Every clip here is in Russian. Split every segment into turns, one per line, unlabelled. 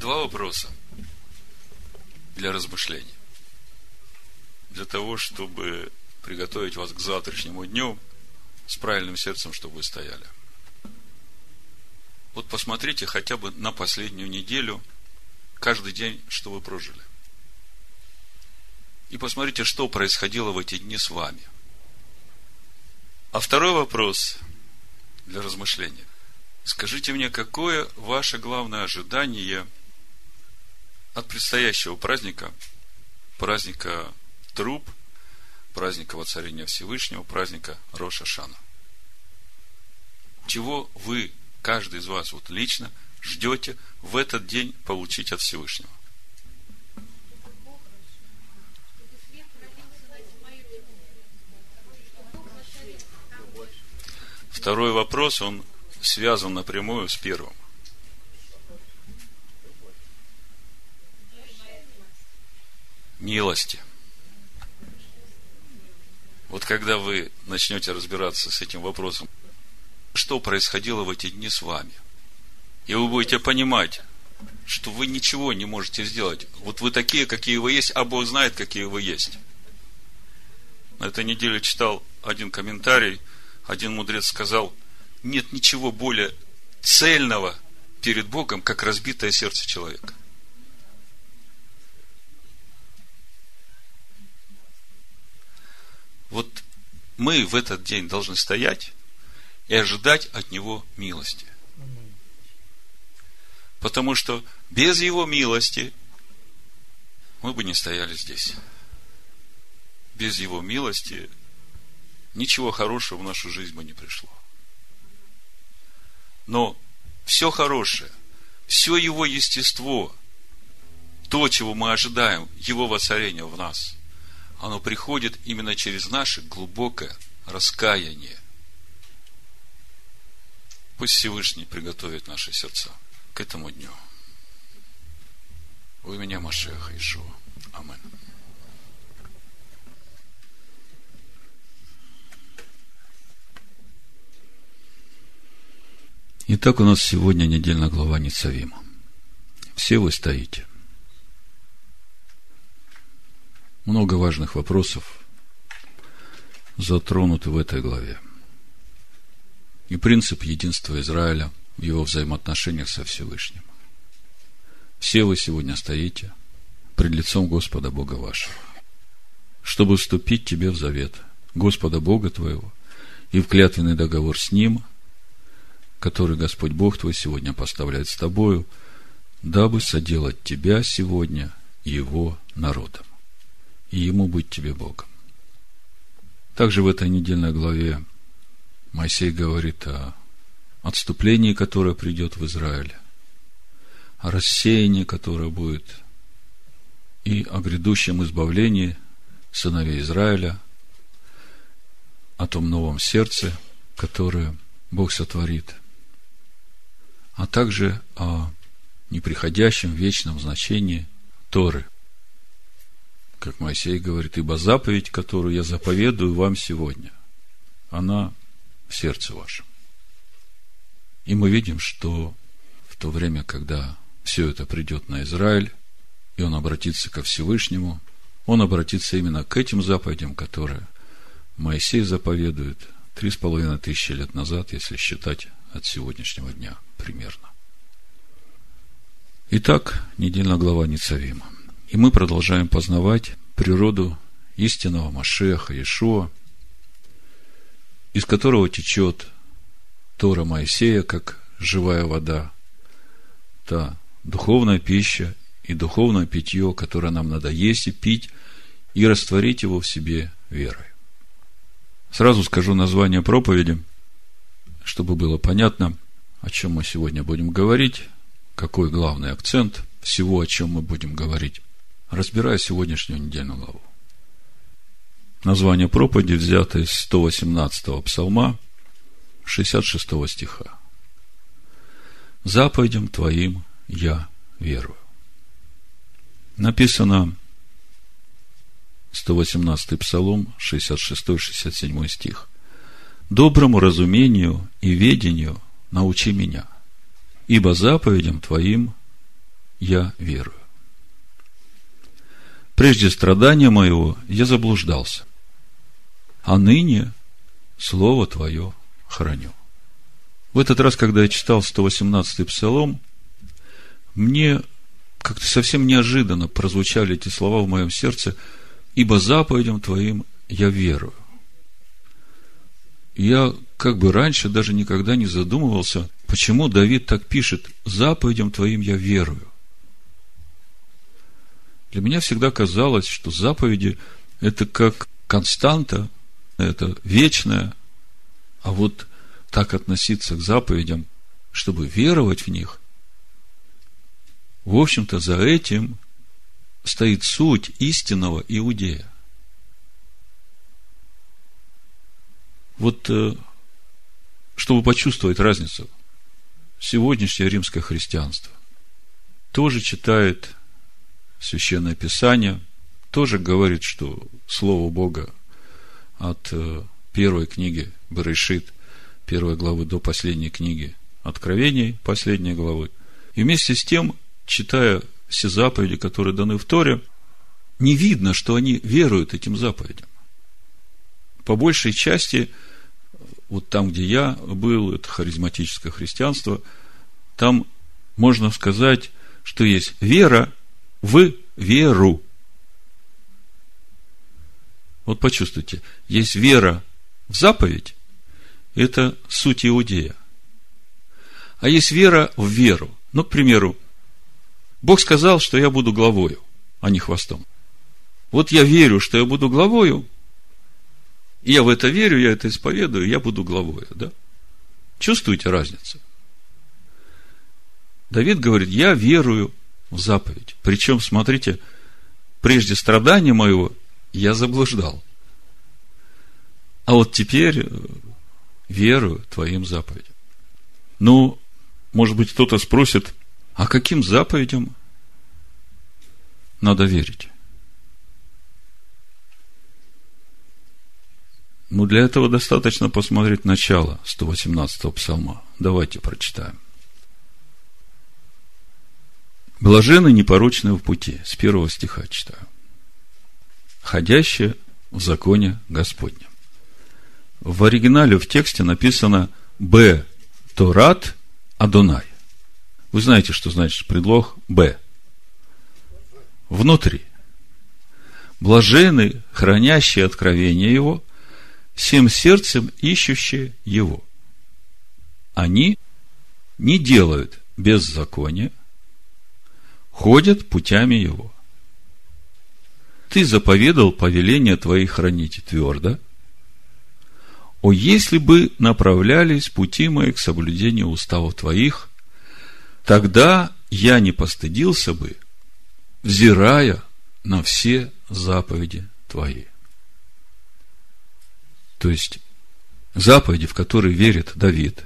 Два вопроса для размышлений. Для того, чтобы приготовить вас к завтрашнему дню с правильным сердцем, чтобы вы стояли. Вот посмотрите хотя бы на последнюю неделю, каждый день, что вы прожили. И посмотрите, что происходило в эти дни с вами. А второй вопрос для размышления. Скажите мне, какое ваше главное ожидание от предстоящего праздника, праздника труп, праздника воцарения Всевышнего, праздника Роша Шана? Чего вы, каждый из вас, вот лично ждете в этот день получить от Всевышнего? Второй вопрос, он связан напрямую с первым. Милости. Вот когда вы начнете разбираться с этим вопросом, что происходило в эти дни с вами, и вы будете понимать, что вы ничего не можете сделать. Вот вы такие, какие вы есть, а Бог знает, какие вы есть. На этой неделе читал один комментарий, один мудрец сказал – нет ничего более цельного перед Богом, как разбитое сердце человека. Вот мы в этот день должны стоять и ожидать от Него милости. Потому что без Его милости мы бы не стояли здесь. Без Его милости ничего хорошего в нашу жизнь бы не пришло. Но все хорошее, все его естество, то, чего мы ожидаем, его воцарения в нас, оно приходит именно через наше глубокое раскаяние. Пусть Всевышний приготовит наши сердца к этому дню. У меня Машеха Ишуа. Аминь. Итак, у нас сегодня недельная глава Ницавима. Все вы стоите. Много важных вопросов затронуты в этой главе. И принцип единства Израиля в его взаимоотношениях со Всевышним. Все вы сегодня стоите пред лицом Господа Бога вашего, чтобы вступить тебе в завет Господа Бога твоего и в клятвенный договор с Ним – который Господь Бог твой сегодня поставляет с тобою, дабы соделать тебя сегодня его народом, и ему быть тебе Богом. Также в этой недельной главе Моисей говорит о отступлении, которое придет в Израиль, о рассеянии, которое будет, и о грядущем избавлении сыновей Израиля, о том новом сердце, которое Бог сотворит – а также о неприходящем вечном значении Торы. Как Моисей говорит, ибо заповедь, которую я заповедую вам сегодня, она в сердце вашем. И мы видим, что в то время, когда все это придет на Израиль, и он обратится ко Всевышнему, он обратится именно к этим заповедям, которые Моисей заповедует три с половиной тысячи лет назад, если считать от сегодняшнего дня примерно. Итак, недельная глава Ницавима. И мы продолжаем познавать природу истинного Машеха, Иешуа, из которого течет Тора Моисея, как живая вода, та духовная пища и духовное питье, которое нам надо есть и пить, и растворить его в себе верой. Сразу скажу название проповеди, чтобы было понятно – о чем мы сегодня будем говорить, какой главный акцент всего, о чем мы будем говорить, разбирая сегодняшнюю недельную главу. Название проповеди взято из 118-го псалма, 66 стиха. «Заповедям Твоим я верую». Написано 118-й псалом, 66-67 стих. «Доброму разумению и ведению – научи меня, ибо заповедям Твоим я верую. Прежде страдания моего я заблуждался, а ныне Слово Твое храню. В этот раз, когда я читал 118-й псалом, мне как-то совсем неожиданно прозвучали эти слова в моем сердце, ибо заповедям Твоим я верую. Я как бы раньше даже никогда не задумывался, почему Давид так пишет, заповедям Твоим я верую. Для меня всегда казалось, что заповеди – это как константа, это вечное, а вот так относиться к заповедям, чтобы веровать в них, в общем-то, за этим стоит суть истинного иудея. Вот, э, чтобы почувствовать разницу, сегодняшнее римское христианство тоже читает Священное Писание, тоже говорит, что Слово Бога от э, первой книги Берешит, первой главы до последней книги Откровений, последней главы. И вместе с тем, читая все заповеди, которые даны в Торе, не видно, что они веруют этим заповедям. По большей части, вот там, где я был, это харизматическое христианство, там можно сказать, что есть вера в веру. Вот почувствуйте, есть вера в заповедь, это суть иудея. А есть вера в веру. Ну, к примеру, Бог сказал, что я буду главою, а не хвостом. Вот я верю, что я буду главою, и я в это верю, я это исповедую, я буду главою, да? Чувствуете разницу? Давид говорит, я верую в заповедь. Причем, смотрите, прежде страдания моего я заблуждал. А вот теперь э, верую твоим заповедям. Ну, может быть, кто-то спросит, а каким заповедям надо верить? Ну, для этого достаточно посмотреть начало 118-го псалма. Давайте прочитаем. Блажены непорочные в пути. С первого стиха читаю. Ходящие в законе Господнем. В оригинале в тексте написано Б. Торат Адонай. Вы знаете, что значит предлог Б. Внутри. Блажены, хранящие откровение Его, всем сердцем ищущие Его. Они не делают беззакония, ходят путями его. Ты заповедал повеление твои хранить твердо. О, если бы направлялись пути мои к соблюдению уставов твоих, тогда я не постыдился бы, взирая на все заповеди твои. То есть, заповеди, в которые верит Давид.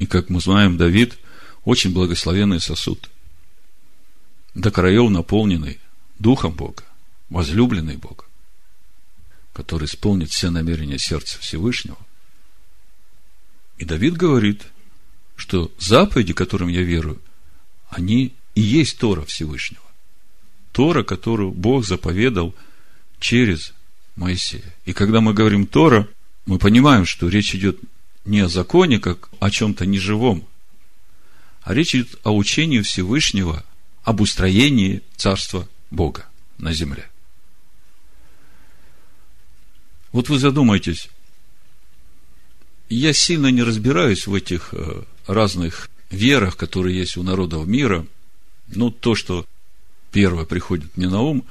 И, как мы знаем, Давид очень благословенный сосуд – до краев наполненный Духом Бога, возлюбленный Бога, который исполнит все намерения сердца Всевышнего. И Давид говорит, что заповеди, которым я верую, они и есть Тора Всевышнего. Тора, которую Бог заповедал через Моисея. И когда мы говорим Тора, мы понимаем, что речь идет не о законе, как о чем-то неживом, а речь идет о учении Всевышнего об устроении Царства Бога на земле. Вот вы задумайтесь, я сильно не разбираюсь в этих э, разных верах, которые есть у народов мира. Ну, то, что первое приходит мне на ум,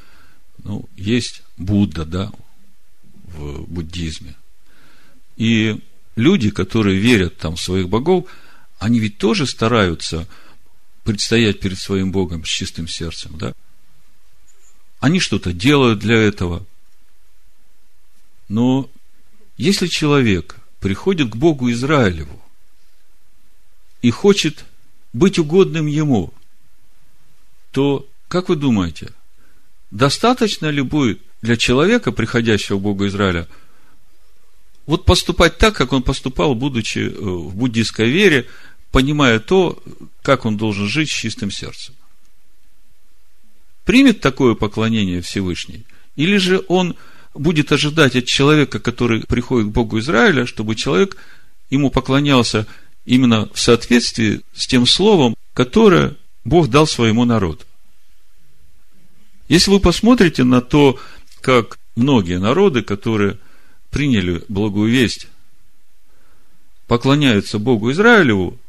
ну, есть Будда, да, в буддизме. И люди, которые верят там в своих богов, они ведь тоже стараются предстоять перед своим Богом с чистым сердцем, да? Они что-то делают для этого. Но если человек приходит к Богу Израилеву и хочет быть угодным ему, то, как вы думаете, достаточно ли будет для человека, приходящего к Богу Израиля, вот поступать так, как он поступал, будучи э, в буддийской вере, понимая то, как он должен жить с чистым сердцем. примет такое поклонение Всевышний, или же он будет ожидать от человека, который приходит к Богу Израиля, чтобы человек ему поклонялся именно в соответствии с тем словом, которое Бог дал своему народу. Если вы посмотрите на то, как многие народы, которые приняли благую весть, поклоняются Богу Израилеву,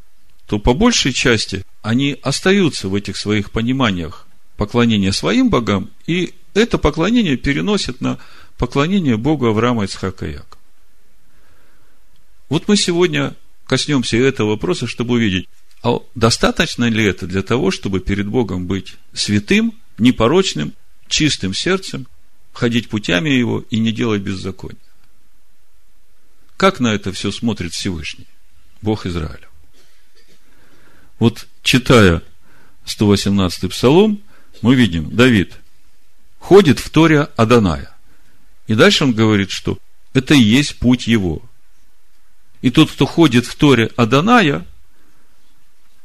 то по большей части они остаются в этих своих пониманиях поклонения своим богам, и это поклонение переносят на поклонение Богу Авраама, Ицхака и. Вот мы сегодня коснемся этого вопроса, чтобы увидеть, а достаточно ли это для того, чтобы перед Богом быть святым, непорочным, чистым сердцем, ходить путями Его и не делать беззакония? Как на это все смотрит Всевышний, Бог Израиля? Вот читая 118-й псалом, мы видим, Давид ходит в Торе Аданая. И дальше он говорит, что это и есть путь его. И тот, кто ходит в Торе Аданая,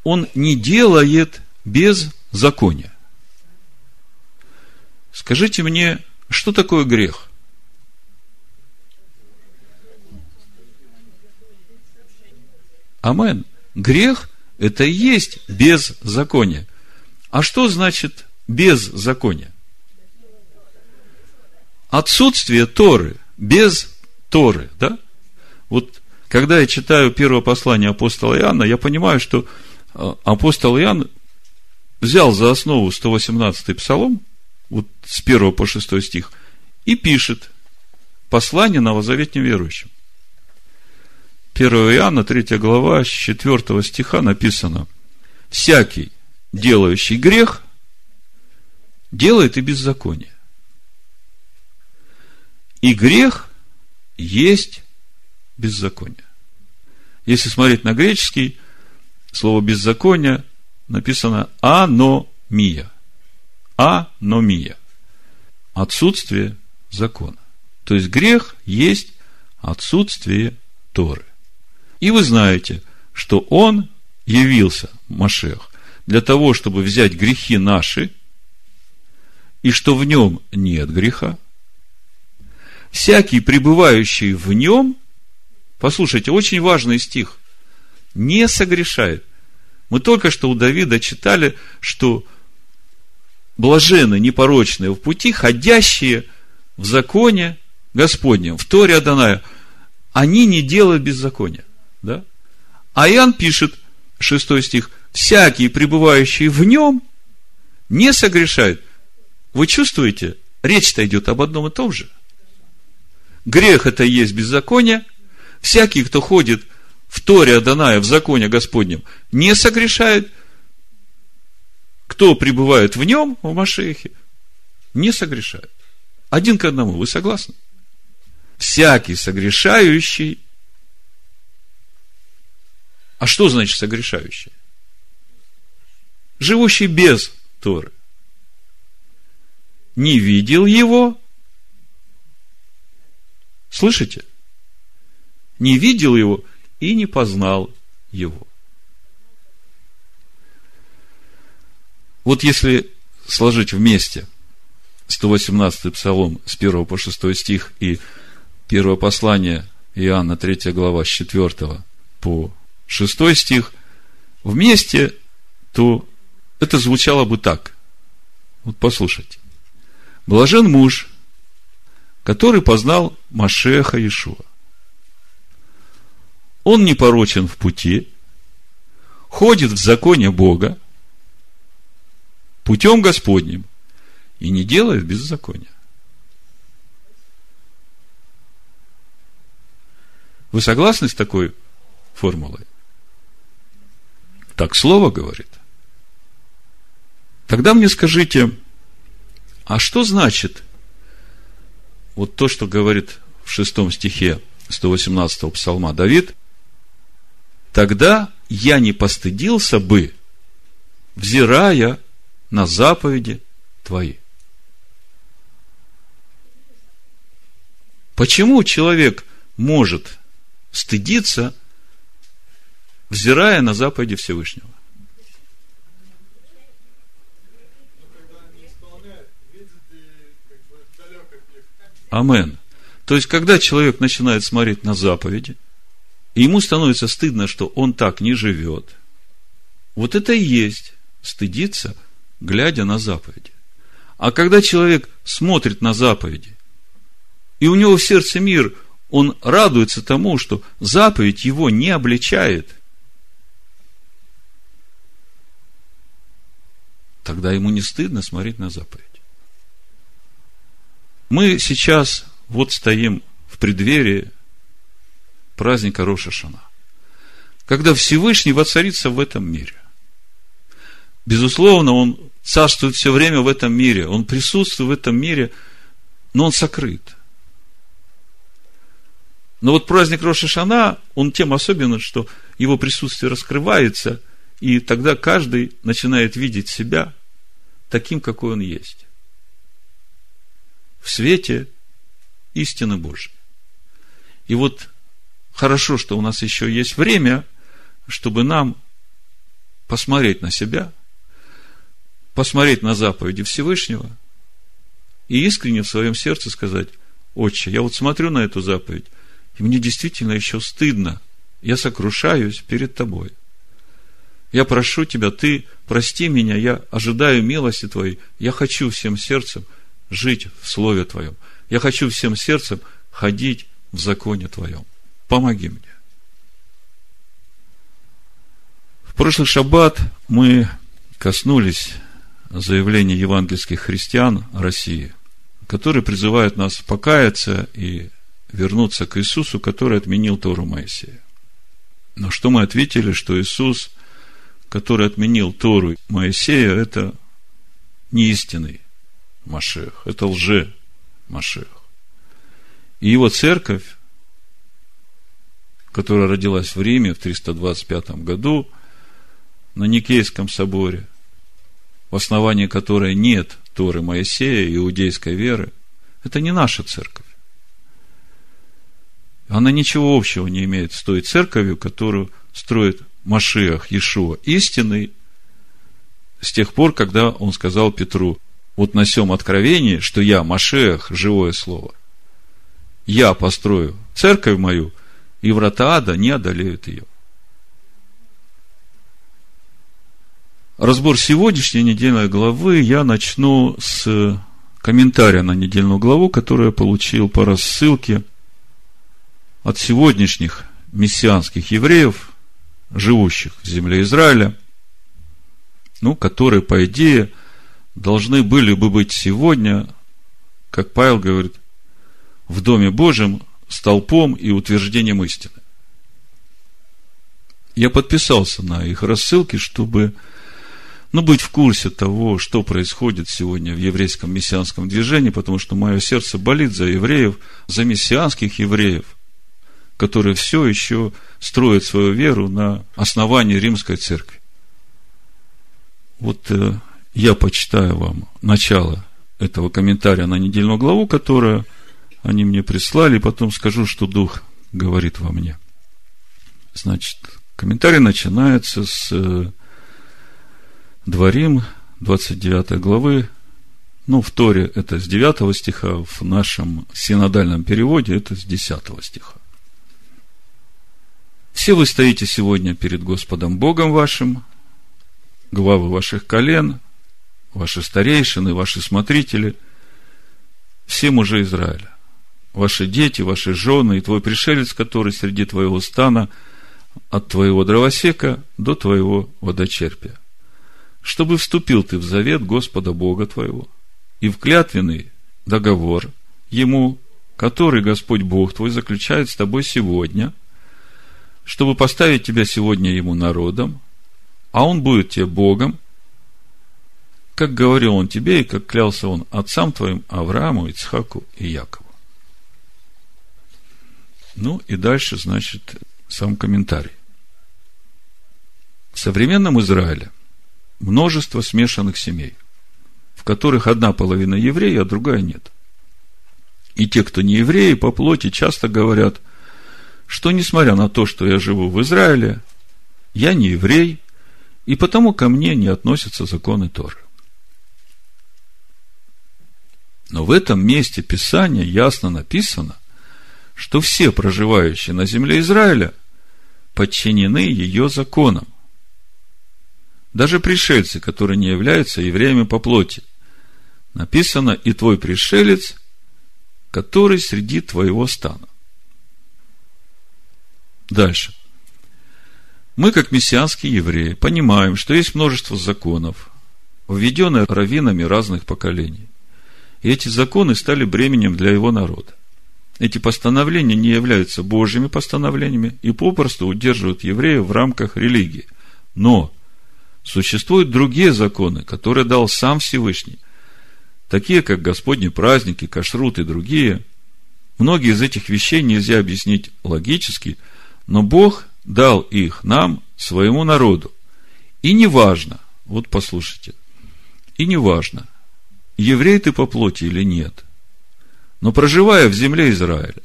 он не делает без закония. Скажите мне, что такое грех? Амен. Грех – это и есть беззаконие. А что значит беззаконие? Отсутствие Торы, без Торы, да? Вот когда я читаю первое послание апостола Иоанна, я понимаю, что а, апостол Иоанн взял за основу 118-й псалом, вот с 1 по 6 стих, и пишет послание новозаветним верующим. 1 Иоанна, 3 глава, с 4 стиха написано, «Всякий, делающий грех, делает и беззаконие. И грех есть беззаконие. Если смотреть на греческий, слово беззаконие написано аномия. Аномия. Отсутствие закона. То есть грех есть отсутствие Торы. И вы знаете, что Он явился, Машех, для того, чтобы взять грехи наши, и что в нем нет греха. Всякий, пребывающий в нем, послушайте, очень важный стих, не согрешает. Мы только что у Давида читали, что блажены, непорочные в пути, ходящие в законе Господнем, в Торе Аданая, они не делают беззакония. Да? А Иоанн пишет, 6 стих, всякий, пребывающий в нем, не согрешает. Вы чувствуете, речь-то идет об одном и том же. Грех это и есть беззаконие. Всякий, кто ходит в Торе Аданая, в законе Господнем, не согрешает. Кто пребывает в нем, в Машехе, не согрешает. Один к одному. Вы согласны? Всякий согрешающий а что значит согрешающий? Живущий без Торы. Не видел его. Слышите? Не видел его и не познал его. Вот если сложить вместе 118 псалом с 1 по 6 стих и первое послание Иоанна 3 глава с 4 по шестой стих, вместе, то это звучало бы так. Вот послушайте. Блажен муж, который познал Машеха Иешуа. Он не порочен в пути, ходит в законе Бога, путем Господним, и не делает беззакония. Вы согласны с такой формулой? Так слово говорит. Тогда мне скажите, а что значит вот то, что говорит в шестом стихе 118 псалма Давид? Тогда я не постыдился бы, взирая на заповеди твои. Почему человек может стыдиться взирая на заповеди Всевышнего. Амен. То есть, когда человек начинает смотреть на заповеди, и ему становится стыдно, что он так не живет, вот это и есть стыдиться, глядя на заповеди. А когда человек смотрит на заповеди, и у него в сердце мир, он радуется тому, что заповедь его не обличает – тогда ему не стыдно смотреть на заповедь. Мы сейчас вот стоим в преддверии праздника Роша Шана, когда Всевышний воцарится в этом мире. Безусловно, Он царствует все время в этом мире, Он присутствует в этом мире, но Он сокрыт. Но вот праздник Роша Шана, он тем особенен, что его присутствие раскрывается, и тогда каждый начинает видеть себя таким, какой он есть в свете истины Божьей. И вот хорошо, что у нас еще есть время, чтобы нам посмотреть на себя, посмотреть на заповеди Всевышнего и искренне в своем сердце сказать, Отче, я вот смотрю на эту заповедь, и мне действительно еще стыдно, я сокрушаюсь перед Тобой. Я прошу Тебя, Ты прости меня, я ожидаю милости Твоей, я хочу всем сердцем – жить в Слове Твоем. Я хочу всем сердцем ходить в законе Твоем. Помоги мне. В прошлый шаббат мы коснулись заявления евангельских христиан России, которые призывают нас покаяться и вернуться к Иисусу, который отменил Тору Моисея. Но что мы ответили, что Иисус, который отменил Тору Моисея, это не истинный Машех. Это лже Машех. И его церковь, которая родилась в Риме в 325 году, на Никейском соборе, в основании которой нет Торы Моисея, иудейской веры, это не наша церковь. Она ничего общего не имеет с той церковью, которую строит Машиах Иешуа, истинный, с тех пор, когда он сказал Петру, вот на всем откровении, что я, Машех, живое слово, я построю церковь мою, и врата ада не одолеют ее. Разбор сегодняшней недельной главы я начну с комментария на недельную главу, которую я получил по рассылке от сегодняшних мессианских евреев, живущих в земле Израиля, ну, которые, по идее, должны были бы быть сегодня, как Павел говорит, в Доме Божьем столпом и утверждением истины. Я подписался на их рассылки, чтобы ну, быть в курсе того, что происходит сегодня в еврейском мессианском движении, потому что мое сердце болит за евреев, за мессианских евреев, которые все еще строят свою веру на основании римской церкви. Вот э, я почитаю вам начало этого комментария на недельную главу, которую они мне прислали, и потом скажу, что Дух говорит во мне. Значит, комментарий начинается с э, Дворим, 29 главы, ну, в Торе это с 9 стиха, в нашем синодальном переводе это с 10 стиха. Все вы стоите сегодня перед Господом Богом вашим, главы ваших колен, ваши старейшины, ваши смотрители, все мужи Израиля, ваши дети, ваши жены и твой пришелец, который среди твоего стана, от твоего дровосека до твоего водочерпия, чтобы вступил ты в завет Господа Бога твоего и в клятвенный договор ему, который Господь Бог твой заключает с тобой сегодня, чтобы поставить тебя сегодня ему народом, а он будет тебе Богом, как говорил он тебе, и как клялся он отцам твоим Аврааму, Ицхаку и Якову. Ну и дальше, значит, сам комментарий. В современном Израиле множество смешанных семей, в которых одна половина евреи, а другая нет. И те, кто не евреи, по плоти часто говорят, что несмотря на то, что я живу в Израиле, я не еврей, и потому ко мне не относятся законы Торы. Но в этом месте Писания ясно написано, что все проживающие на земле Израиля подчинены ее законам. Даже пришельцы, которые не являются евреями по плоти. Написано, и твой пришелец, который среди твоего стана. Дальше. Мы, как мессианские евреи, понимаем, что есть множество законов, введенные раввинами разных поколений. И эти законы стали бременем для его народа. Эти постановления не являются Божьими постановлениями и попросту удерживают евреев в рамках религии. Но существуют другие законы, которые дал сам Всевышний, такие как Господни праздники, кашрут и другие. Многие из этих вещей нельзя объяснить логически, но Бог дал их нам, своему народу. И не важно, вот послушайте, и не важно, еврей ты по плоти или нет, но проживая в земле Израиля,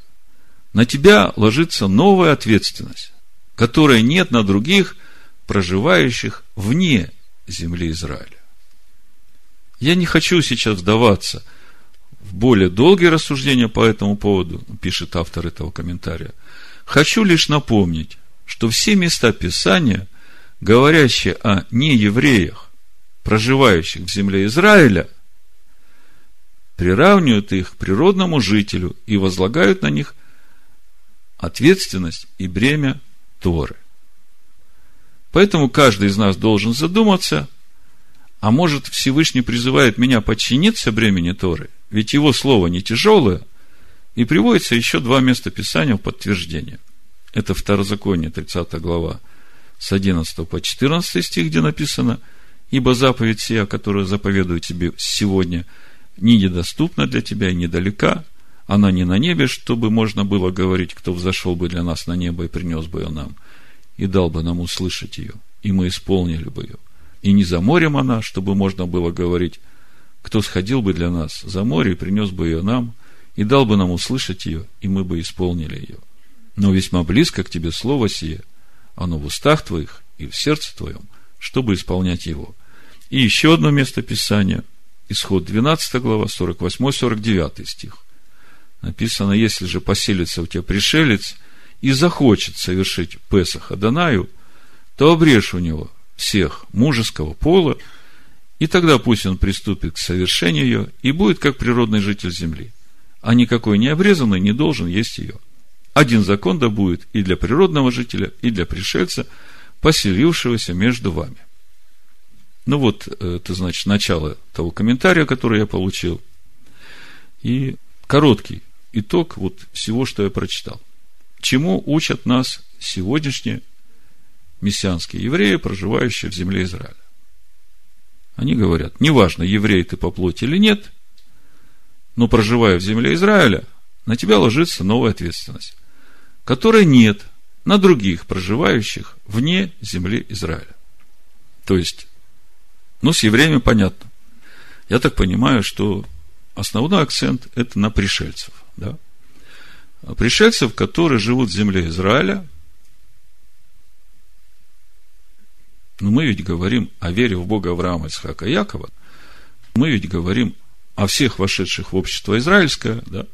на тебя ложится новая ответственность, которой нет на других, проживающих вне земли Израиля. Я не хочу сейчас вдаваться в более долгие рассуждения по этому поводу, пишет автор этого комментария. Хочу лишь напомнить, что все места Писания, говорящие о неевреях, проживающих в земле Израиля, приравнивают их к природному жителю и возлагают на них ответственность и бремя Торы. Поэтому каждый из нас должен задуматься, а может Всевышний призывает меня подчиниться бремени Торы, ведь его слово не тяжелое, и приводится еще два места Писания в подтверждение. Это Второзаконие, 30 глава, с 11 по 14 стих, где написано, «Ибо заповедь сия, которую заповедую тебе сегодня, не недоступна для тебя и недалека, она не на небе, чтобы можно было говорить, кто взошел бы для нас на небо и принес бы ее нам, и дал бы нам услышать ее, и мы исполнили бы ее. И не за морем она, чтобы можно было говорить, кто сходил бы для нас за море и принес бы ее нам, и дал бы нам услышать ее, и мы бы исполнили ее но весьма близко к тебе слово сие, оно в устах твоих и в сердце твоем, чтобы исполнять его. И еще одно место Писания, исход 12 глава, 48-49 стих. Написано, если же поселится у тебя пришелец и захочет совершить Песах Адонаю, то обрежь у него всех мужеского пола, и тогда пусть он приступит к совершению ее и будет как природный житель земли, а никакой необрезанный не должен есть ее – один закон да будет и для природного жителя, и для пришельца, поселившегося между вами. Ну вот, это значит начало того комментария, который я получил. И короткий итог вот всего, что я прочитал. Чему учат нас сегодняшние мессианские евреи, проживающие в земле Израиля? Они говорят, неважно, еврей ты по плоти или нет, но проживая в земле Израиля, на тебя ложится новая ответственность которой нет на других проживающих вне земли Израиля. То есть, ну, с евреями понятно. Я так понимаю, что основной акцент – это на пришельцев. Да? Пришельцев, которые живут в земле Израиля. Но мы ведь говорим о вере в Бога Авраама, Исхака и Якова. Мы ведь говорим о всех вошедших в общество израильское. Да?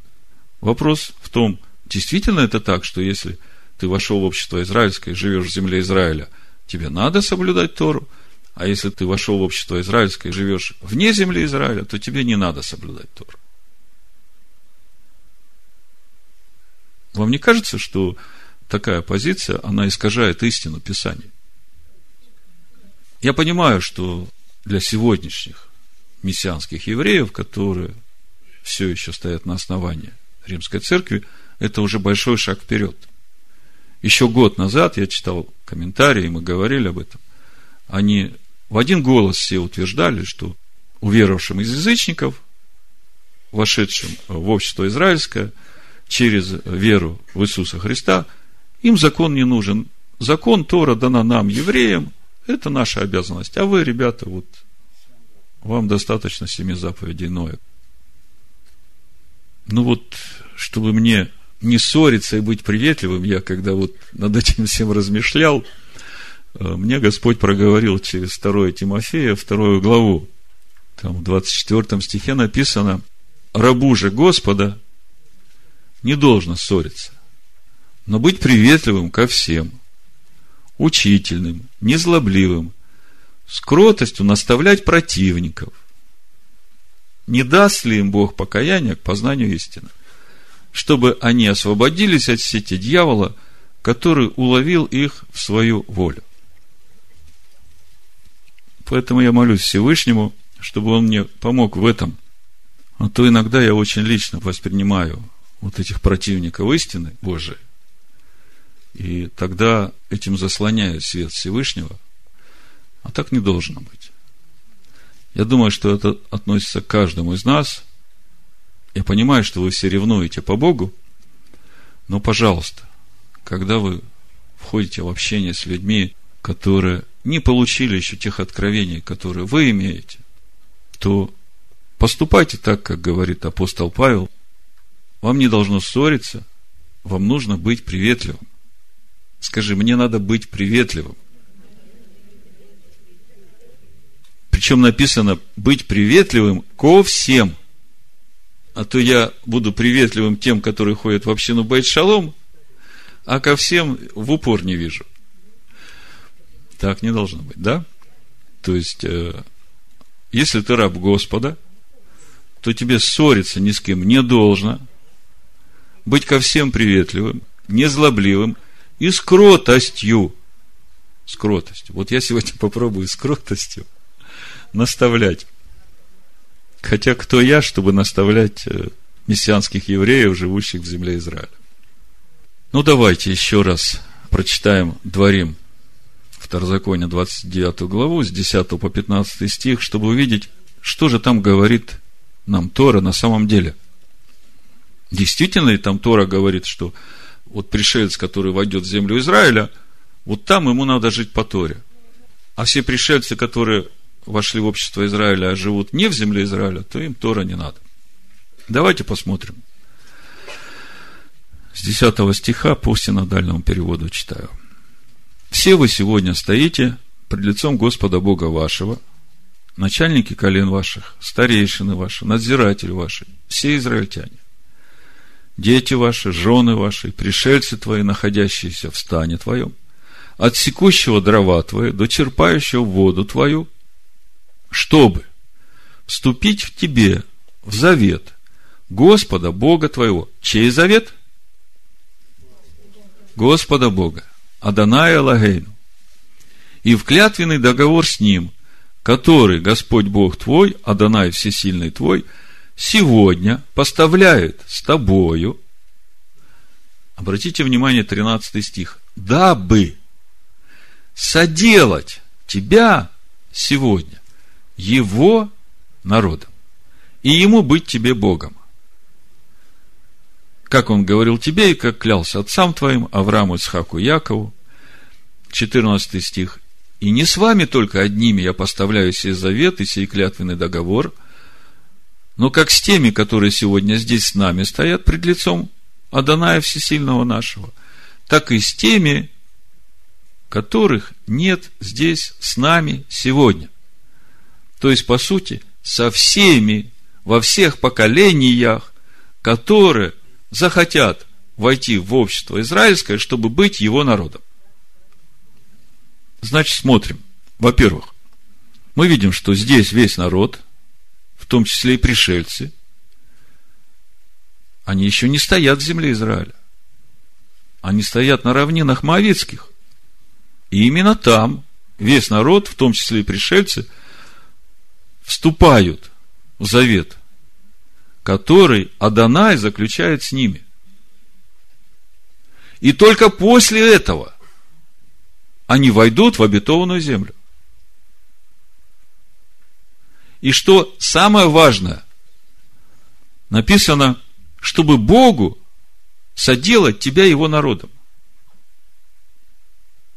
Вопрос в том, Действительно это так, что если ты вошел в общество израильское и живешь в земле Израиля, тебе надо соблюдать Тору, а если ты вошел в общество израильское и живешь вне земли Израиля, то тебе не надо соблюдать Тору. Вам не кажется, что такая позиция, она искажает истину Писания? Я понимаю, что для сегодняшних мессианских евреев, которые все еще стоят на основании Римской Церкви, это уже большой шаг вперед. Еще год назад я читал комментарии, мы говорили об этом. Они в один голос все утверждали, что уверовавшим из язычников, вошедшим в общество израильское, через веру в Иисуса Христа, им закон не нужен. Закон Тора дана нам, евреям, это наша обязанность. А вы, ребята, вот вам достаточно семи заповедей Ноя. Ну вот, чтобы мне не ссориться и быть приветливым, я когда вот над этим всем размышлял, э, мне Господь проговорил через 2 Тимофея, вторую главу. Там в 24 стихе написано, рабу же Господа не должно ссориться, но быть приветливым ко всем, учительным, незлобливым, с кротостью наставлять противников. Не даст ли им Бог покаяния к познанию истины, чтобы они освободились от сети дьявола, который уловил их в свою волю. Поэтому я молюсь Всевышнему, чтобы он мне помог в этом. А то иногда я очень лично воспринимаю вот этих противников истины Божией. И тогда этим заслоняю свет Всевышнего. А так не должно быть. Я думаю, что это относится к каждому из нас. Я понимаю, что вы все ревнуете по Богу, но, пожалуйста, когда вы входите в общение с людьми, которые не получили еще тех откровений, которые вы имеете, то поступайте так, как говорит апостол Павел. Вам не должно ссориться, вам нужно быть приветливым. Скажи, мне надо быть приветливым. Причем написано быть приветливым ко всем. А то я буду приветливым тем, которые ходят в общину Байт Шалом, а ко всем в упор не вижу. Так не должно быть, да? То есть, э, если ты раб Господа, то тебе ссориться ни с кем не должно, быть ко всем приветливым, незлобливым и с кротостью. С кротостью. Вот я сегодня попробую с кротостью наставлять. Хотя кто я, чтобы наставлять э, мессианских евреев, живущих в земле Израиля? Ну, давайте еще раз прочитаем Дворим, Второзаконие, 29 главу, с 10 по 15 стих, чтобы увидеть, что же там говорит нам Тора на самом деле. Действительно ли там Тора говорит, что вот пришелец, который войдет в землю Израиля, вот там ему надо жить по Торе. А все пришельцы, которые вошли в общество Израиля, а живут не в земле Израиля, то им Тора не надо. Давайте посмотрим. С 10 стиха по синодальному переводу читаю. «Все вы сегодня стоите пред лицом Господа Бога вашего, начальники колен ваших, старейшины ваши, надзиратели ваши, все израильтяне, дети ваши, жены ваши, пришельцы твои, находящиеся в стане твоем, от секущего дрова твои до черпающего воду твою, чтобы вступить в тебе в завет Господа Бога твоего. Чей завет? Господа Бога, Аданая Лагейну, и в клятвенный договор с Ним, который Господь Бог твой, Адонай Всесильный твой, сегодня поставляет с тобою, обратите внимание, 13 стих, дабы соделать тебя сегодня его народом, и ему быть тебе Богом как он говорил тебе и как клялся отцам твоим, Аврааму, Исхаку, Якову. 14 стих. И не с вами только одними я поставляю сей завет и сей клятвенный договор, но как с теми, которые сегодня здесь с нами стоят пред лицом Аданая Всесильного нашего, так и с теми, которых нет здесь с нами сегодня. То есть, по сути, со всеми, во всех поколениях, которые захотят войти в общество израильское, чтобы быть его народом. Значит, смотрим. Во-первых, мы видим, что здесь весь народ, в том числе и пришельцы, они еще не стоят в земле Израиля. Они стоят на равнинах Моавицких. И именно там весь народ, в том числе и пришельцы, вступают в завет который Адонай заключает с ними. И только после этого они войдут в обетованную землю. И что самое важное, написано, чтобы Богу соделать тебя его народом.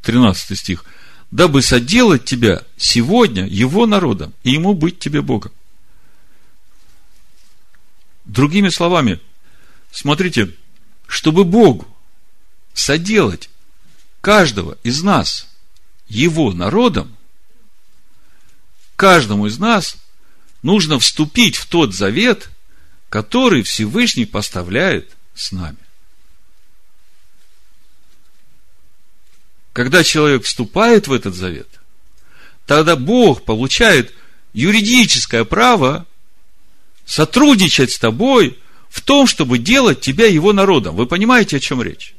13 стих. Дабы соделать тебя сегодня его народом, и ему быть тебе Богом. Другими словами, смотрите, чтобы Богу соделать каждого из нас его народом, каждому из нас нужно вступить в тот завет, который Всевышний поставляет с нами. Когда человек вступает в этот завет, тогда Бог получает юридическое право сотрудничать с тобой в том, чтобы делать тебя его народом. Вы понимаете, о чем речь?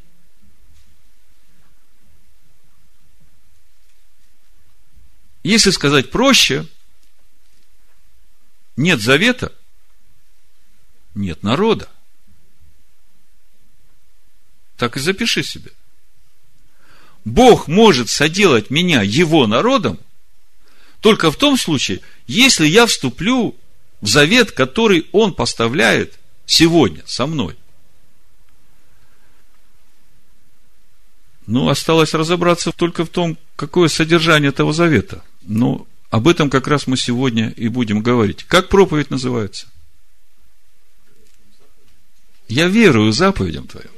Если сказать проще, нет завета, нет народа. Так и запиши себе. Бог может соделать меня его народом только в том случае, если я вступлю в завет, который он поставляет сегодня со мной. Ну, осталось разобраться только в том, какое содержание этого завета. Ну, об этом как раз мы сегодня и будем говорить. Как проповедь называется? Я верую заповедям Твоим.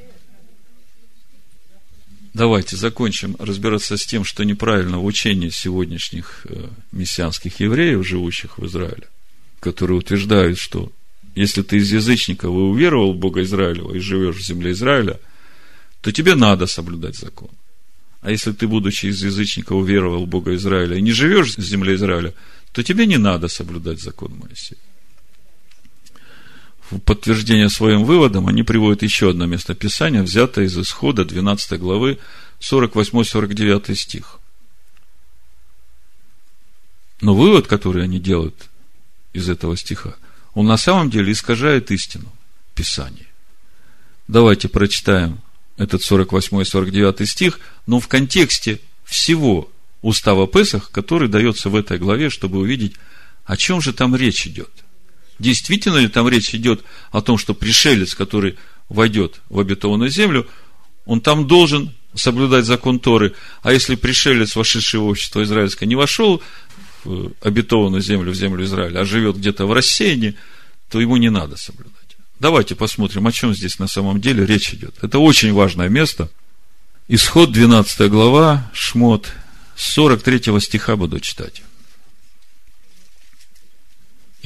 Давайте закончим разбираться с тем, что неправильно в учении сегодняшних э, мессианских евреев, живущих в Израиле, которые утверждают, что если ты из язычников и уверовал в Бога Израилева и живешь в земле Израиля, то тебе надо соблюдать закон. А если ты, будучи из язычника, уверовал в Бога Израиля и не живешь в земле Израиля, то тебе не надо соблюдать закон Моисея. В подтверждение своим выводам они приводят еще одно местописание, взятое из исхода 12 главы 48-49 стих. Но вывод, который они делают из этого стиха, он на самом деле искажает истину Писания. Давайте прочитаем этот 48 и 49 стих, но в контексте всего устава Песах, который дается в этой главе, чтобы увидеть, о чем же там речь идет. Действительно ли там речь идет о том, что пришелец, который войдет в обетованную землю, он там должен соблюдать закон Торы, а если пришелец, вошедший в общество израильское, не вошел в обетованную землю, в землю Израиля, а живет где-то в рассеянии, то ему не надо соблюдать. Давайте посмотрим, о чем здесь на самом деле речь идет. Это очень важное место. Исход 12 глава, Шмот, 43 стиха буду читать.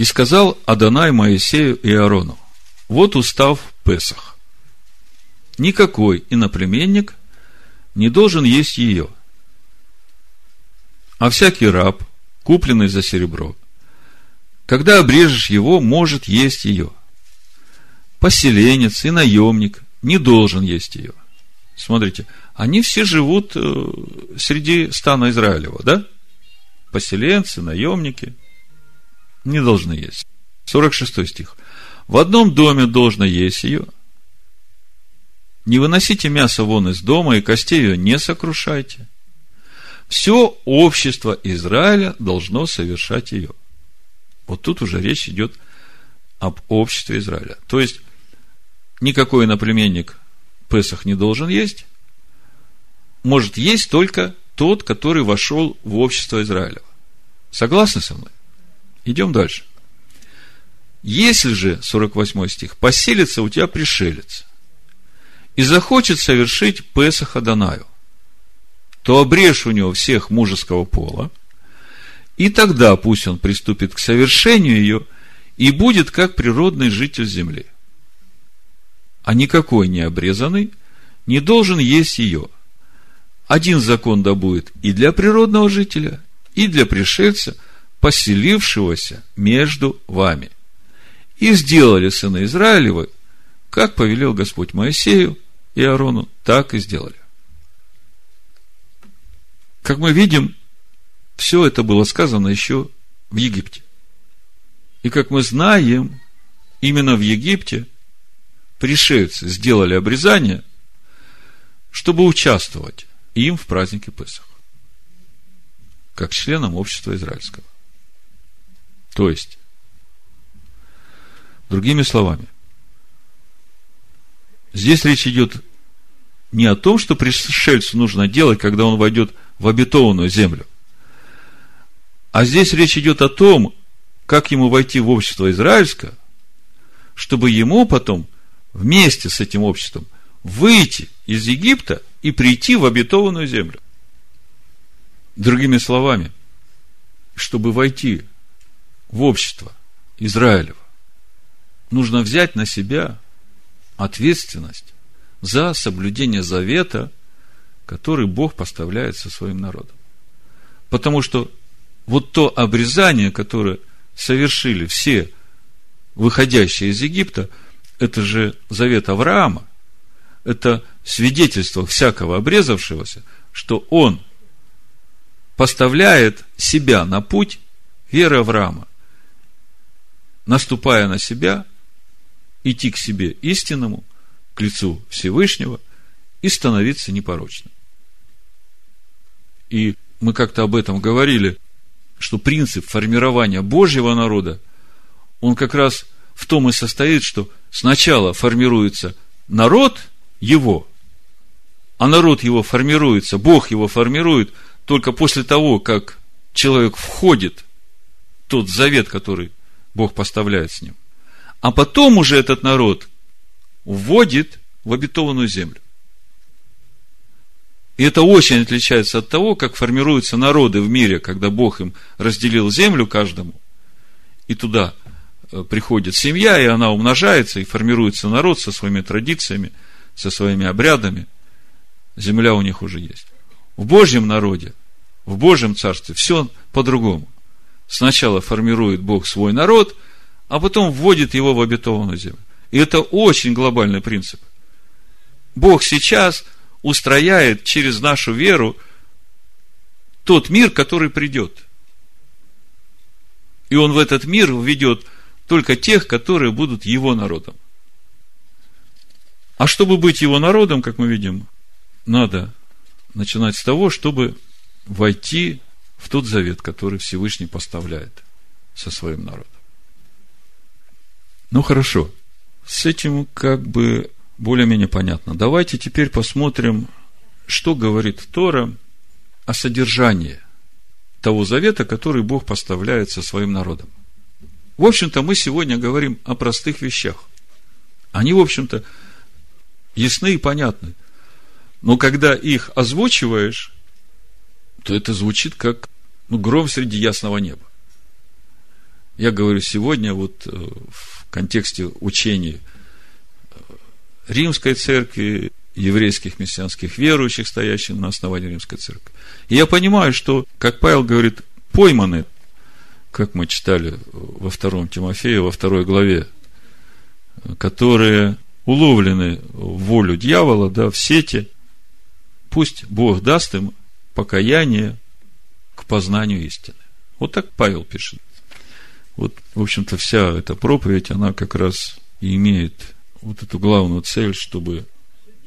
«И сказал Адонай Моисею и Аарону, вот устав Песах. Никакой иноплеменник не должен есть ее, а всякий раб, купленный за серебро, когда обрежешь его, может есть ее – поселенец и наемник не должен есть ее. Смотрите, они все живут э, среди стана Израилева, да? Поселенцы, наемники не должны есть. 46 стих. В одном доме должно есть ее. Не выносите мясо вон из дома, и костей ее не сокрушайте. Все общество Израиля должно совершать ее. Вот тут уже речь идет об обществе Израиля. То есть, никакой иноплеменник Песах не должен есть, может есть только тот, который вошел в общество Израилева. Согласны со мной? Идем дальше. Если же, 48 стих, поселится у тебя пришелец и захочет совершить Песах Адонаю, то обрежь у него всех мужеского пола, и тогда пусть он приступит к совершению ее и будет как природный житель земли а никакой не обрезанный не должен есть ее. Один закон да будет и для природного жителя, и для пришельца, поселившегося между вами. И сделали сыны Израилевы, как повелел Господь Моисею и Аарону, так и сделали. Как мы видим, все это было сказано еще в Египте. И как мы знаем, именно в Египте пришельцы сделали обрезание, чтобы участвовать им в празднике Песах, как членам общества израильского. То есть, другими словами, здесь речь идет не о том, что пришельцу нужно делать, когда он войдет в обетованную землю, а здесь речь идет о том, как ему войти в общество израильское, чтобы ему потом вместе с этим обществом выйти из Египта и прийти в обетованную землю. Другими словами, чтобы войти в общество Израилева, нужно взять на себя ответственность за соблюдение завета, который Бог поставляет со своим народом. Потому что вот то обрезание, которое совершили все выходящие из Египта, это же завет Авраама, это свидетельство всякого обрезавшегося, что он поставляет себя на путь веры Авраама, наступая на себя, идти к себе истинному, к лицу Всевышнего и становиться непорочным. И мы как-то об этом говорили, что принцип формирования Божьего народа, он как раз в том и состоит, что сначала формируется народ его, а народ его формируется, Бог его формирует только после того, как человек входит в тот завет, который Бог поставляет с ним. А потом уже этот народ вводит в обетованную землю. И это очень отличается от того, как формируются народы в мире, когда Бог им разделил землю каждому, и туда э, приходит семья, и она умножается, и формируется народ со своими традициями, со своими обрядами. Земля у них уже есть. В Божьем народе, в Божьем царстве все по-другому. Сначала формирует Бог свой народ, а потом вводит его в обетованную землю. И это очень глобальный принцип. Бог сейчас устрояет через нашу веру тот мир, который придет. И Он в этот мир введет только тех, которые будут Его народом. А чтобы быть Его народом, как мы видим, надо начинать с того, чтобы войти в тот завет, который Всевышний поставляет со своим народом. Ну хорошо, с этим как бы более-менее понятно. Давайте теперь посмотрим, что говорит Тора о содержании того завета, который Бог поставляет со своим народом. В общем-то, мы сегодня говорим о простых вещах. Они, в общем-то, ясны и понятны. Но когда их озвучиваешь, то это звучит как ну, гром среди ясного неба. Я говорю сегодня вот э, в контексте учений римской церкви, еврейских мессианских верующих, стоящих на основании римской церкви. И я понимаю, что, как Павел говорит, пойманы, как мы читали во втором Тимофея, во второй главе, которые уловлены в волю дьявола, да, в сети, пусть Бог даст им покаяние к познанию истины. Вот так Павел пишет. Вот, в общем-то, вся эта проповедь, она как раз и имеет вот эту главную цель, чтобы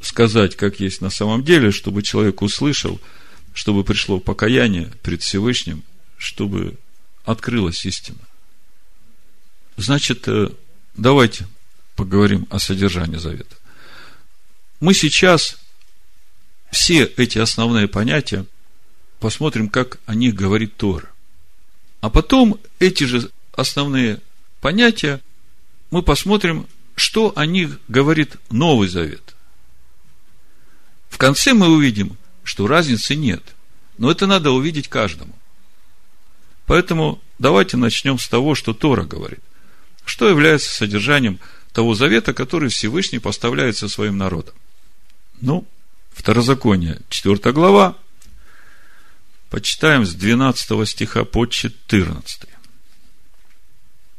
сказать, как есть на самом деле, чтобы человек услышал, чтобы пришло покаяние пред Всевышним, чтобы открылась истина. Значит, э, давайте поговорим о содержании завета. Мы сейчас все эти основные понятия посмотрим, как о них говорит Тора. А потом эти же основные понятия мы посмотрим, что о них говорит Новый Завет. В конце мы увидим, что разницы нет. Но это надо увидеть каждому. Поэтому давайте начнем с того, что Тора говорит. Что является содержанием того завета, который Всевышний поставляет со своим народом? Ну, Второзаконие, 4 глава, почитаем с 12 стиха по 14.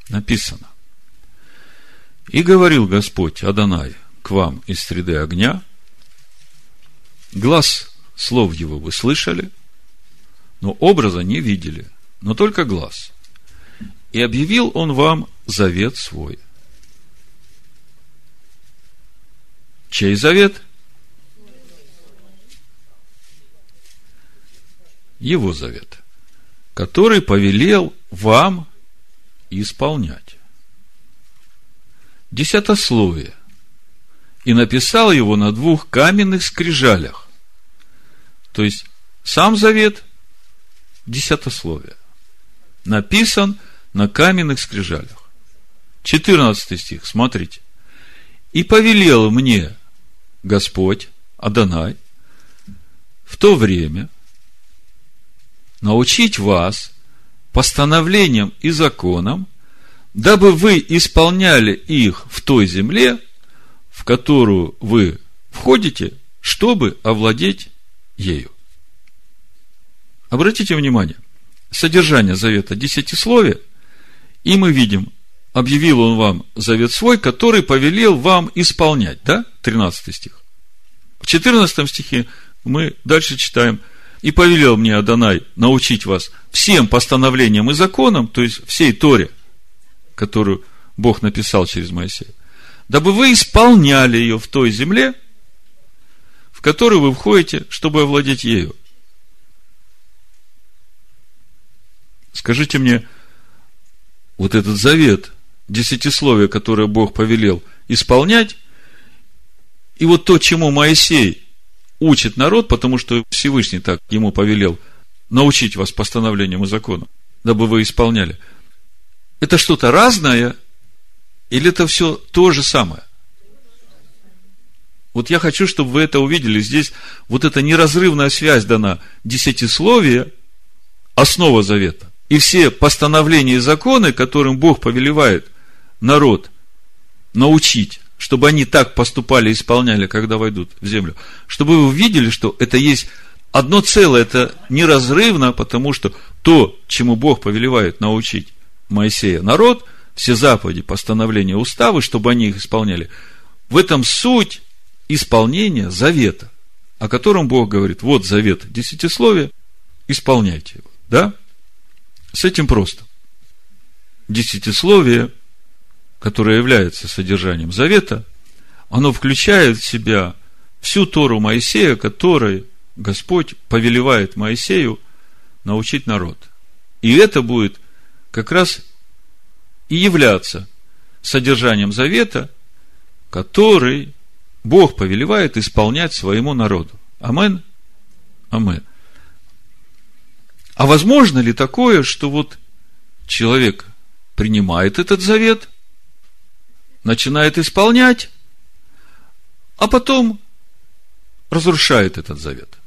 Написано. И говорил Господь Адонай к вам из среды огня, глаз слов его вы слышали, но образа не видели, но только глаз. И объявил он вам завет свой. Чей завет? Его завет, который повелел вам исполнять десятословие и написал его на двух каменных скрижалях. То есть, сам завет – десятословие. Написан на каменных скрижалях. 14 стих, смотрите. «И повелел мне Господь, Адонай, в то время научить вас постановлениям и законам, дабы вы исполняли их в той земле, в которую вы входите, чтобы овладеть ею. Обратите внимание, содержание завета десятисловия, и мы видим, объявил он вам завет свой, который повелел вам исполнять, да? 13 стих. В 14 стихе мы дальше читаем, и повелел мне Адонай научить вас всем постановлениям и законам, то есть всей Торе, которую Бог написал через Моисея, дабы вы исполняли ее в той земле, в которую вы входите, чтобы овладеть ею. Скажите мне, вот этот завет, десятисловие, которое Бог повелел исполнять, и вот то, чему Моисей учит народ, потому что Всевышний так ему повелел научить вас постановлениям и законам, дабы вы исполняли. Это что-то разное, или это все то же самое? Вот я хочу, чтобы вы это увидели. Здесь вот эта неразрывная связь дана. Десятисловие – основа завета. И все постановления и законы, которым Бог повелевает народ научить, чтобы они так поступали исполняли, когда войдут в землю, чтобы вы увидели, что это есть одно целое, это неразрывно, потому что то, чему Бог повелевает научить Моисея народ, все заповеди, постановления, уставы, чтобы они их исполняли, в этом суть исполнения завета, о котором Бог говорит, вот завет десятисловия, исполняйте его. Да? С этим просто. Десятисловие, которое является содержанием завета, оно включает в себя всю Тору Моисея, которой Господь повелевает Моисею научить народ. И это будет как раз и являться содержанием завета, который Бог повелевает исполнять своему народу. Амен? Амен. А возможно ли такое, что вот человек принимает этот завет, начинает исполнять, а потом разрушает этот завет?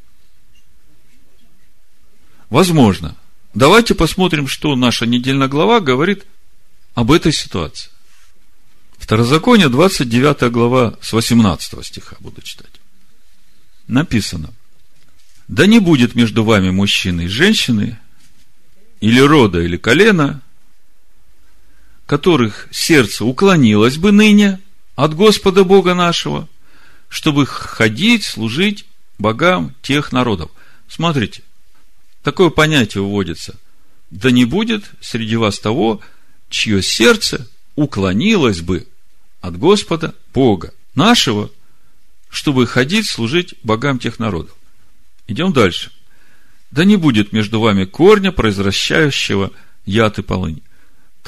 Возможно. Давайте посмотрим, что наша недельная глава говорит об этой ситуации. Второзаконие, 29 глава, с 18 стиха буду читать. Написано – да не будет между вами мужчины и женщины, или рода, или колена, которых сердце уклонилось бы ныне от Господа Бога нашего, чтобы ходить, служить богам тех народов. Смотрите, такое понятие вводится. Да не будет среди вас того, чье сердце уклонилось бы от Господа Бога нашего, чтобы ходить, служить богам тех народов. Идем дальше. Да не будет между вами корня, произвращающего яд и полынь.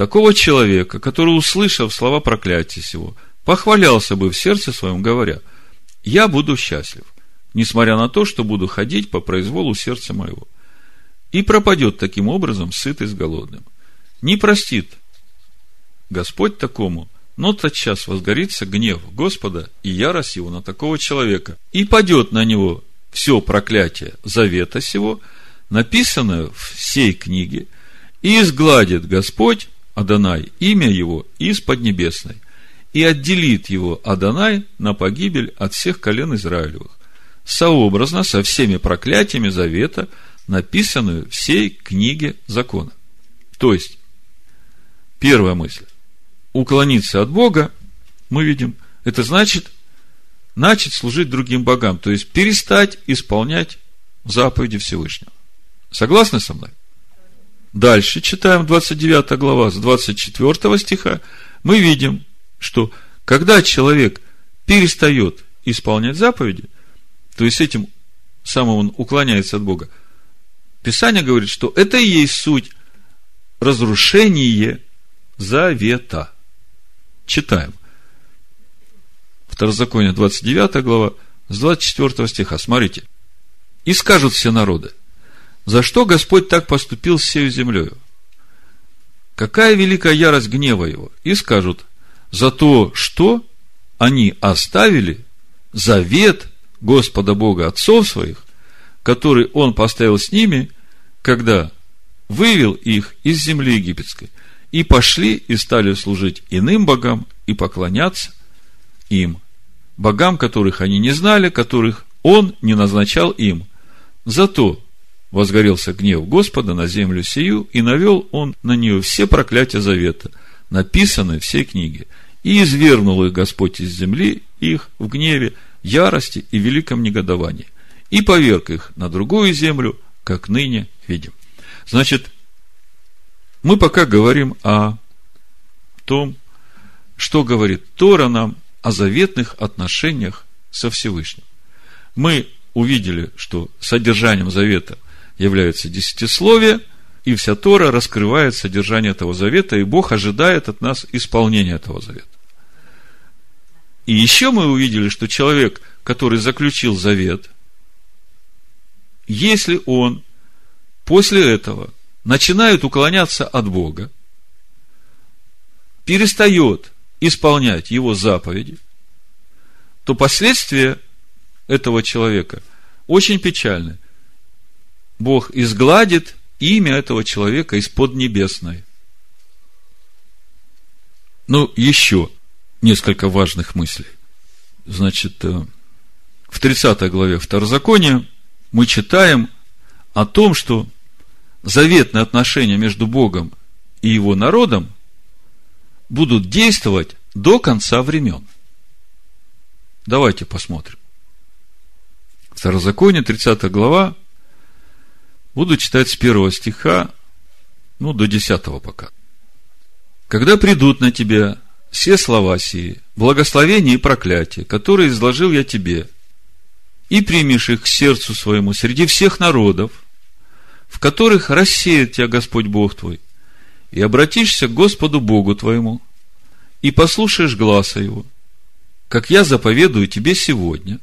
Такого человека, который, услышав слова проклятия сего, похвалялся бы в сердце своем, говоря, я буду счастлив, несмотря на то, что буду ходить по произволу сердца моего. И пропадет таким образом сытый с голодным. Не простит Господь такому, но тотчас возгорится гнев Господа и ярость его на такого человека, и падет на него все проклятие завета сего, написанное в сей книге, и изгладит Господь, Адонай, имя его из Поднебесной, и отделит его Адонай на погибель от всех колен Израилевых, сообразно со всеми проклятиями завета, написанную в сей книге закона. То есть, первая мысль. Уклониться от Бога, мы видим, это значит начать служить другим богам, то есть перестать исполнять заповеди Всевышнего. Согласны со мной? Дальше читаем 29 глава с 24 стиха. Мы видим, что когда человек перестает исполнять заповеди, то есть этим самым он уклоняется от Бога, Писание говорит, что это и есть суть разрушение завета. Читаем. Второзаконие, 29 глава, с 24 стиха. Смотрите. «И скажут все народы, за что Господь так поступил с сею землею? Какая великая ярость гнева его? И скажут, за то, что они оставили завет Господа Бога отцов своих, который Он поставил с ними, когда вывел их из земли египетской, и пошли и стали служить иным богам и поклоняться им, богам, которых они не знали, которых он не назначал им. Зато возгорелся гнев Господа на землю сию, и навел он на нее все проклятия завета, написанные все книги, и извергнул их Господь из земли их в гневе, ярости и великом негодовании, и поверг их на другую землю, как ныне видим. Значит, мы пока говорим о том, что говорит Тора нам о заветных отношениях со Всевышним. Мы увидели, что содержанием завета является десятисловие, и вся Тора раскрывает содержание этого завета, и Бог ожидает от нас исполнения этого завета. И еще мы увидели, что человек, который заключил завет, если он после этого начинает уклоняться от Бога, перестает исполнять его заповеди, то последствия этого человека очень печальны. Бог изгладит имя этого человека из-под небесной. Ну, еще несколько важных мыслей. Значит, э, в 30 главе Второзакония мы читаем о том, что заветные отношения между Богом и его народом будут действовать до конца времен. Давайте посмотрим. Второзаконие, 30 глава. Буду читать с первого стиха, ну, до 10 пока. Когда придут на тебя все слова сии, благословения и проклятия, которые изложил я тебе, и примешь их к сердцу своему среди всех народов, в которых рассеет тебя Господь Бог твой, и обратишься к Господу Богу твоему, и послушаешь гласа Его, как я заповедую тебе сегодня,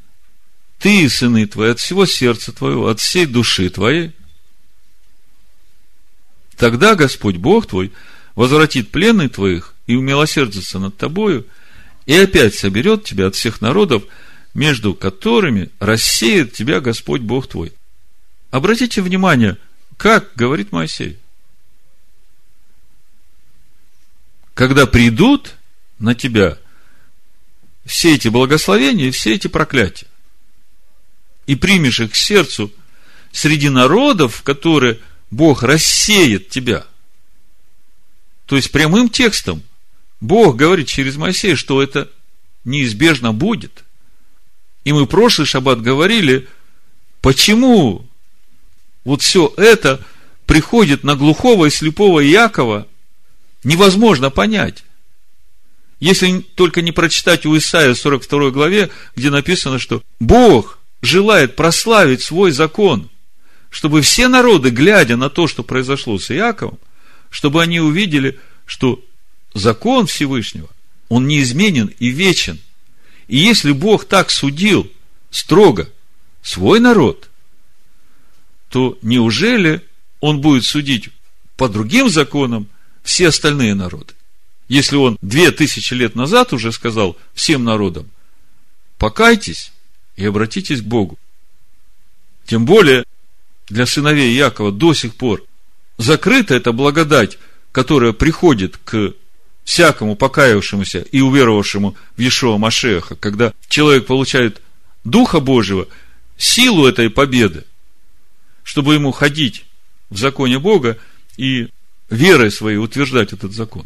ты и сыны твои от всего сердца твоего, от всей души твоей, тогда Господь Бог твой возвратит пленных твоих и умилосердится над тобою, и опять соберет тебя от всех народов, между которыми рассеет тебя Господь Бог твой. Обратите внимание, как говорит Моисей. Когда придут на тебя все эти благословения и все эти проклятия, и примешь их к сердцу среди народов, которые Бог рассеет тебя. То есть прямым текстом Бог говорит через Моисея, что это неизбежно будет. И мы прошлый шаббат говорили, почему вот все это приходит на глухого и слепого Якова, невозможно понять. Если только не прочитать у Исаия 42 главе, где написано, что Бог желает прославить свой закон, чтобы все народы, глядя на то, что произошло с Иаковом, чтобы они увидели, что закон Всевышнего, он неизменен и вечен. И если Бог так судил строго свой народ, то неужели он будет судить по другим законам все остальные народы? Если он две тысячи лет назад уже сказал всем народам, покайтесь и обратитесь к Богу. Тем более, для сыновей Якова до сих пор закрыта эта благодать, которая приходит к всякому покаявшемуся и уверовавшему в Иешуа Машеха, когда человек получает Духа Божьего, силу этой победы, чтобы ему ходить в законе Бога и верой своей утверждать этот закон.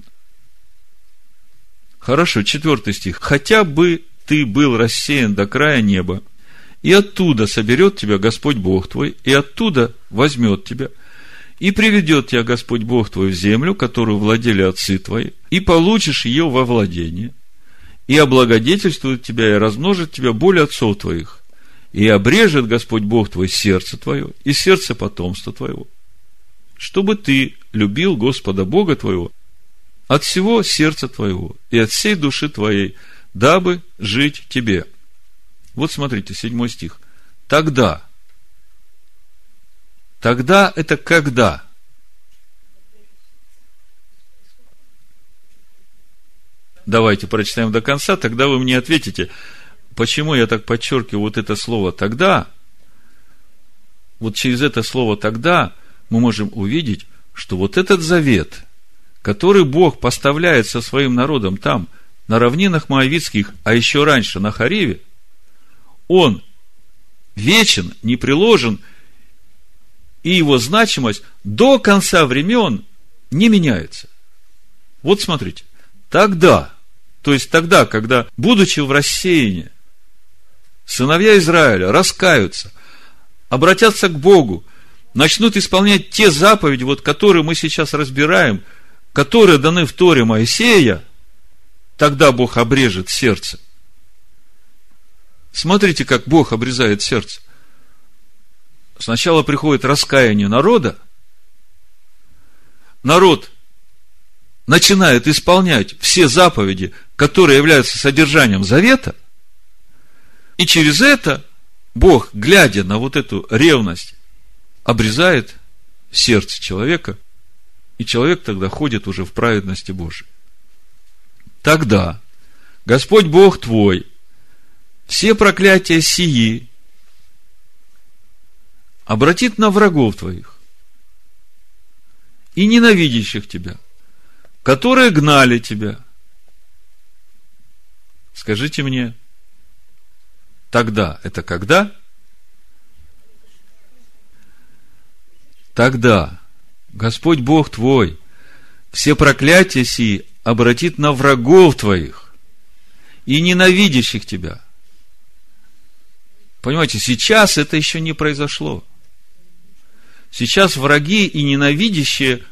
Хорошо, четвертый стих. Хотя бы ты был рассеян до края неба, и оттуда соберет тебя Господь Бог твой, и оттуда возьмет тебя, и приведет тебя Господь Бог твой в землю, которую владели отцы твои, и получишь ее во владение, и облагодетельствует тебя, и размножит тебя более отцов твоих, и обрежет Господь Бог твой сердце твое и сердце потомства твоего, чтобы ты любил Господа Бога твоего от всего сердца твоего и от всей души твоей, дабы жить тебе. Вот смотрите, седьмой стих. Тогда. Тогда это когда? Давайте прочитаем до конца, тогда вы мне ответите, почему я так подчеркиваю вот это слово тогда. Вот через это слово тогда мы можем увидеть, что вот этот завет – который Бог поставляет со своим народом там, на равнинах Моавицких, а еще раньше на Хариве, он вечен, не приложен, и его значимость до конца времен не меняется. Вот смотрите, тогда, то есть тогда, когда, будучи в рассеянии, сыновья Израиля раскаются, обратятся к Богу, начнут исполнять те заповеди, вот, которые мы сейчас разбираем, которые даны в Торе Моисея, тогда Бог обрежет сердце. Смотрите, как Бог обрезает сердце. Сначала приходит раскаяние народа, народ начинает исполнять все заповеди, которые являются содержанием завета, и через это Бог, глядя на вот эту ревность, обрезает сердце человека, и человек тогда ходит уже в праведности Божией. Тогда Господь Бог твой все проклятия сии обратит на врагов твоих и ненавидящих тебя, которые гнали тебя. Скажите мне, тогда это когда? Тогда Господь Бог твой все проклятия сии обратит на врагов твоих и ненавидящих тебя. Понимаете, сейчас это еще не произошло. Сейчас враги и ненавидящие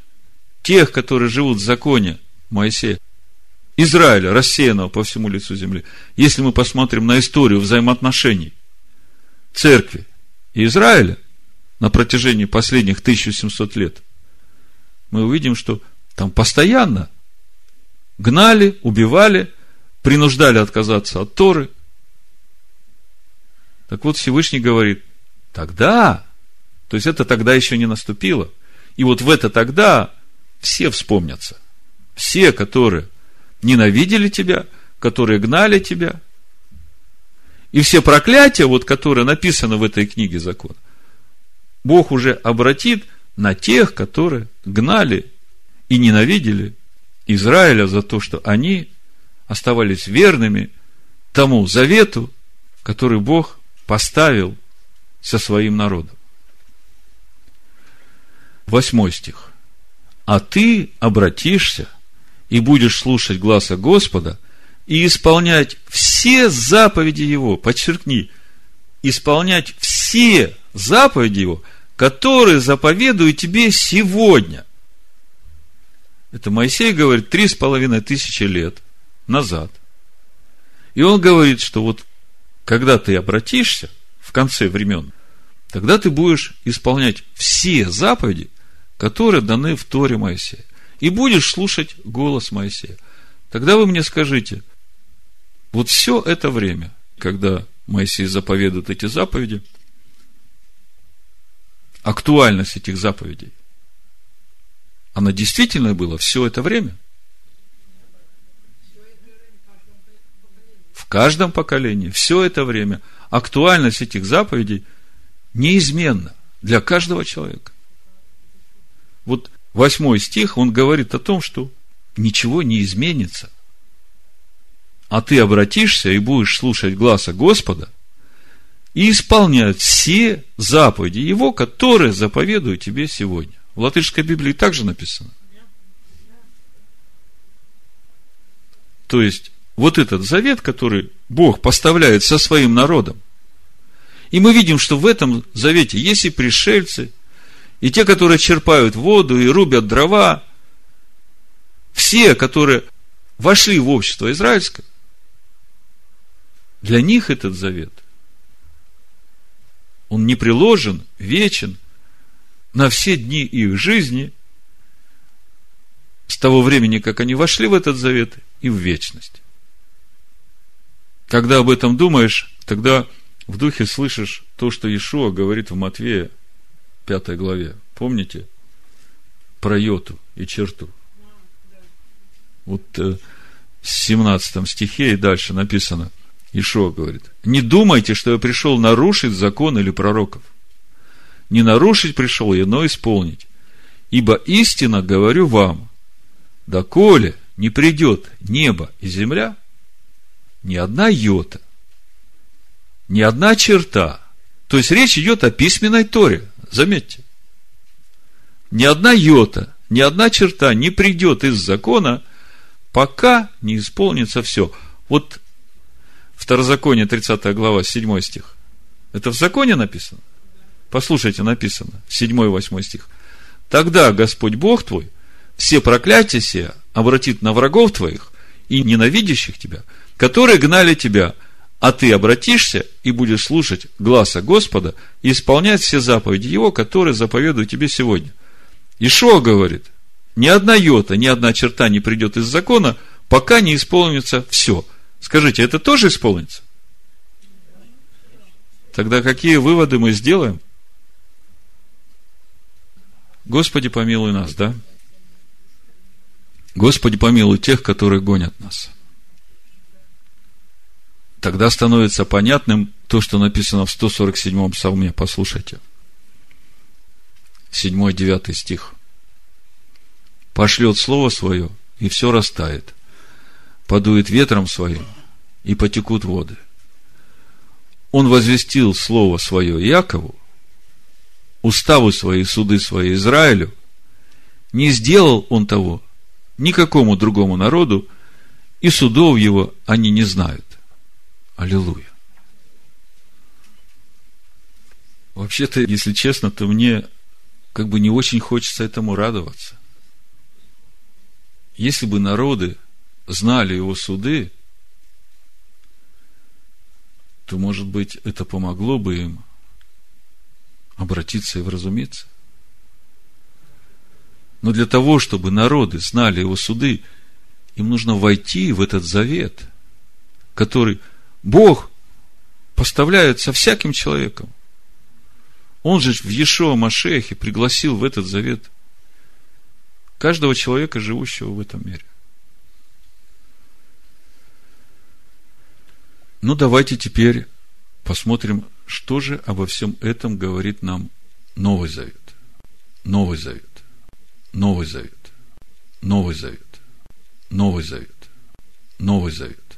тех, которые живут в законе Моисея, Израиля, рассеянного по всему лицу земли, если мы посмотрим на историю взаимоотношений церкви и Израиля на протяжении последних 1700 лет, мы увидим, что там постоянно гнали, убивали, принуждали отказаться от Торы. Так вот, Всевышний говорит, тогда то есть это тогда еще не наступило. И вот в это тогда все вспомнятся. Все, которые ненавидели тебя, которые гнали тебя. И все проклятия, вот, которые написаны в этой книге закона, Бог уже обратит на тех, которые гнали и ненавидели Израиля за то, что они оставались верными тому завету, который Бог поставил со своим народом. Восьмой стих. А ты обратишься и будешь слушать гласа Господа и исполнять все заповеди Его, подчеркни, исполнять все заповеди Его, которые заповедую тебе сегодня. Это Моисей говорит три с половиной тысячи лет назад. И он говорит, что вот когда ты обратишься в конце времен, тогда ты будешь исполнять все заповеди, которые даны в Торе Моисея. И будешь слушать голос Моисея. Тогда вы мне скажите, вот все это время, когда Моисей заповедует эти заповеди, актуальность этих заповедей, она действительно была все это время? В каждом поколении, все это время, актуальность этих заповедей неизменна для каждого человека вот восьмой стих, он говорит о том, что ничего не изменится. А ты обратишься и будешь слушать глаза Господа и исполнять все заповеди Его, которые заповедую тебе сегодня. В латышской Библии также написано. То есть, вот этот завет, который Бог поставляет со своим народом, и мы видим, что в этом завете есть и пришельцы, и те, которые черпают воду и рубят дрова, все, которые вошли в общество израильское, для них этот завет, он не приложен, вечен на все дни их жизни с того времени, как они вошли в этот завет и в вечность. Когда об этом думаешь, тогда в духе слышишь то, что Иешуа говорит в Матвея пятой главе. Помните? Про йоту и черту. Вот э, в 17 стихе и дальше написано, Ишо говорит, не думайте, что я пришел нарушить закон или пророков. Не нарушить пришел я, но исполнить. Ибо истинно говорю вам, доколе не придет небо и земля, ни одна йота, ни одна черта. То есть речь идет о письменной Торе. Заметьте. Ни одна йота, ни одна черта не придет из закона, пока не исполнится все. Вот Второзаконие, 30 глава, 7 стих. Это в законе написано? Послушайте, написано, 7-8 стих. Тогда Господь Бог твой все проклятия сия обратит на врагов твоих и ненавидящих тебя, которые гнали тебя, а ты обратишься и будешь слушать гласа Господа и исполнять все заповеди Его, которые заповедую тебе сегодня. Ишуа говорит, ни одна йота, ни одна черта не придет из закона, пока не исполнится все. Скажите, это тоже исполнится? Тогда какие выводы мы сделаем? Господи, помилуй нас, да? Господи, помилуй тех, которые гонят нас. Тогда становится понятным то, что написано в 147-м псалме. Послушайте. 7-9 стих. Пошлет слово свое, и все растает. Подует ветром своим, и потекут воды. Он возвестил слово свое Якову, уставы свои, суды свои Израилю. Не сделал он того никакому другому народу, и судов его они не знают. Аллилуйя. Вообще-то, если честно, то мне как бы не очень хочется этому радоваться. Если бы народы знали его суды, то, может быть, это помогло бы им обратиться и вразумиться. Но для того, чтобы народы знали его суды, им нужно войти в этот завет, который Бог поставляет со всяким человеком. Он же в Ешуа Машехе пригласил в этот завет каждого человека, живущего в этом мире. Ну, давайте теперь посмотрим, что же обо всем этом говорит нам Новый Завет. Новый Завет. Новый Завет. Новый Завет. Новый Завет. Новый Завет.